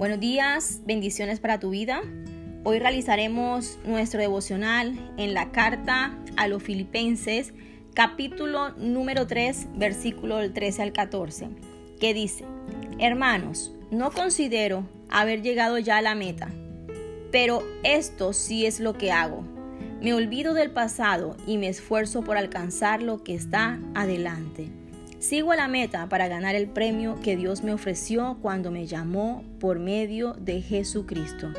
Buenos días, bendiciones para tu vida. Hoy realizaremos nuestro devocional en la carta a los filipenses, capítulo número 3, versículo del 13 al 14, que dice, Hermanos, no considero haber llegado ya a la meta, pero esto sí es lo que hago. Me olvido del pasado y me esfuerzo por alcanzar lo que está adelante Sigo a la meta para ganar el premio que Dios me ofreció cuando me llamó por medio de Jesucristo.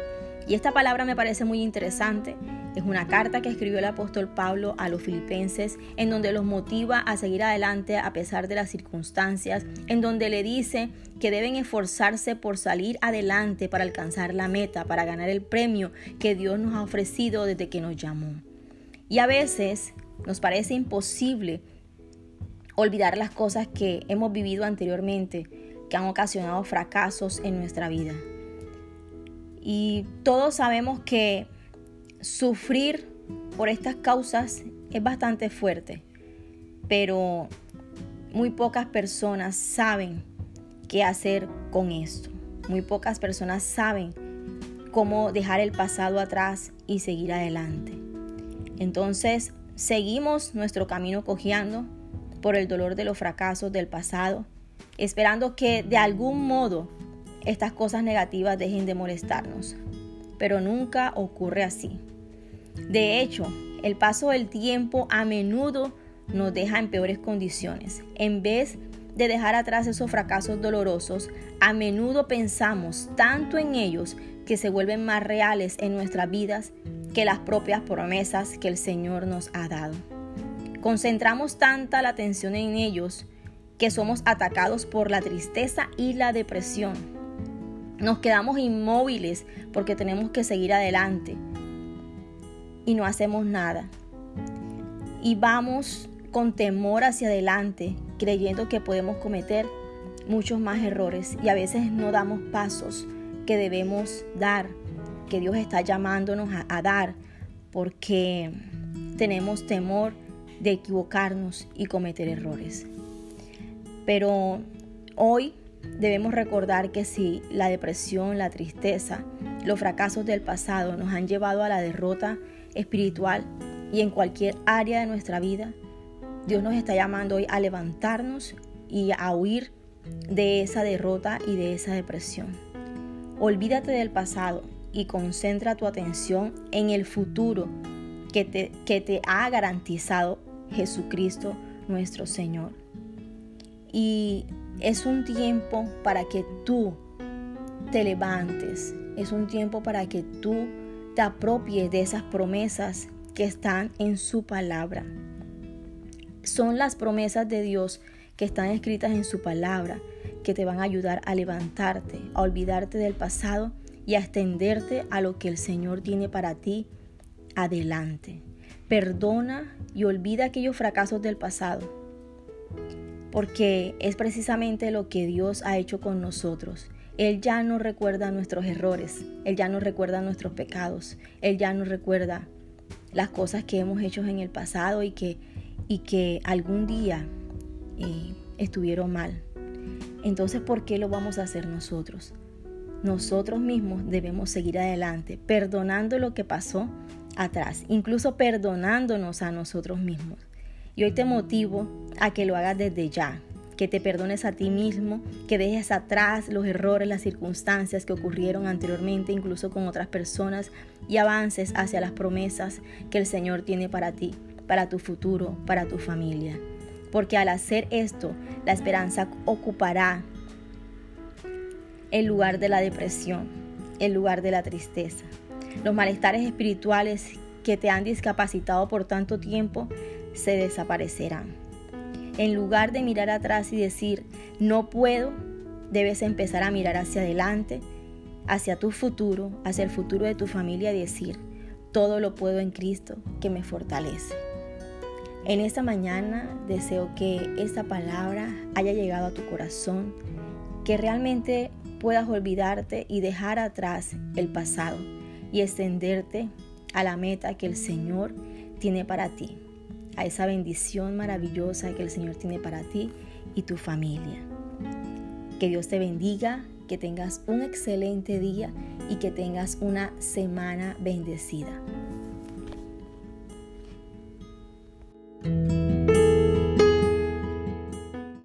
Y esta palabra me parece muy interesante. Es una carta que escribió el apóstol Pablo a los filipenses en donde los motiva a seguir adelante a pesar de las circunstancias, en donde le dice que deben esforzarse por salir adelante para alcanzar la meta, para ganar el premio que Dios nos ha ofrecido desde que nos llamó. Y a veces nos parece imposible olvidar las cosas que hemos vivido anteriormente, que han ocasionado fracasos en nuestra vida. Y todos sabemos que sufrir por estas causas es bastante fuerte, pero muy pocas personas saben qué hacer con esto. Muy pocas personas saben cómo dejar el pasado atrás y seguir adelante. Entonces, seguimos nuestro camino cojeando, por el dolor de los fracasos del pasado, esperando que de algún modo estas cosas negativas dejen de molestarnos. Pero nunca ocurre así. De hecho, el paso del tiempo a menudo nos deja en peores condiciones. En vez de dejar atrás esos fracasos dolorosos, a menudo pensamos tanto en ellos que se vuelven más reales en nuestras vidas que las propias promesas que el Señor nos ha dado. Concentramos tanta la atención en ellos que somos atacados por la tristeza y la depresión. Nos quedamos inmóviles porque tenemos que seguir adelante y no hacemos nada. Y vamos con temor hacia adelante, creyendo que podemos cometer muchos más errores y a veces no damos pasos que debemos dar, que Dios está llamándonos a, a dar, porque tenemos temor de equivocarnos y cometer errores. Pero hoy debemos recordar que si la depresión, la tristeza, los fracasos del pasado nos han llevado a la derrota espiritual y en cualquier área de nuestra vida, Dios nos está llamando hoy a levantarnos y a huir de esa derrota y de esa depresión. Olvídate del pasado y concentra tu atención en el futuro que te, que te ha garantizado Jesucristo nuestro Señor. Y es un tiempo para que tú te levantes, es un tiempo para que tú te apropies de esas promesas que están en su palabra. Son las promesas de Dios que están escritas en su palabra que te van a ayudar a levantarte, a olvidarte del pasado y a extenderte a lo que el Señor tiene para ti adelante. Perdona y olvida aquellos fracasos del pasado, porque es precisamente lo que Dios ha hecho con nosotros. Él ya no recuerda nuestros errores, Él ya no recuerda nuestros pecados, Él ya no recuerda las cosas que hemos hecho en el pasado y que, y que algún día eh, estuvieron mal. Entonces, ¿por qué lo vamos a hacer nosotros? Nosotros mismos debemos seguir adelante, perdonando lo que pasó atrás, incluso perdonándonos a nosotros mismos. Y hoy te motivo a que lo hagas desde ya, que te perdones a ti mismo, que dejes atrás los errores, las circunstancias que ocurrieron anteriormente, incluso con otras personas, y avances hacia las promesas que el Señor tiene para ti, para tu futuro, para tu familia. Porque al hacer esto, la esperanza ocupará el lugar de la depresión, el lugar de la tristeza. Los malestares espirituales que te han discapacitado por tanto tiempo se desaparecerán. En lugar de mirar atrás y decir, no puedo, debes empezar a mirar hacia adelante, hacia tu futuro, hacia el futuro de tu familia y decir, todo lo puedo en Cristo que me fortalece. En esta mañana deseo que esta palabra haya llegado a tu corazón, que realmente puedas olvidarte y dejar atrás el pasado y extenderte a la meta que el Señor tiene para ti, a esa bendición maravillosa que el Señor tiene para ti y tu familia. Que Dios te bendiga, que tengas un excelente día y que tengas una semana bendecida.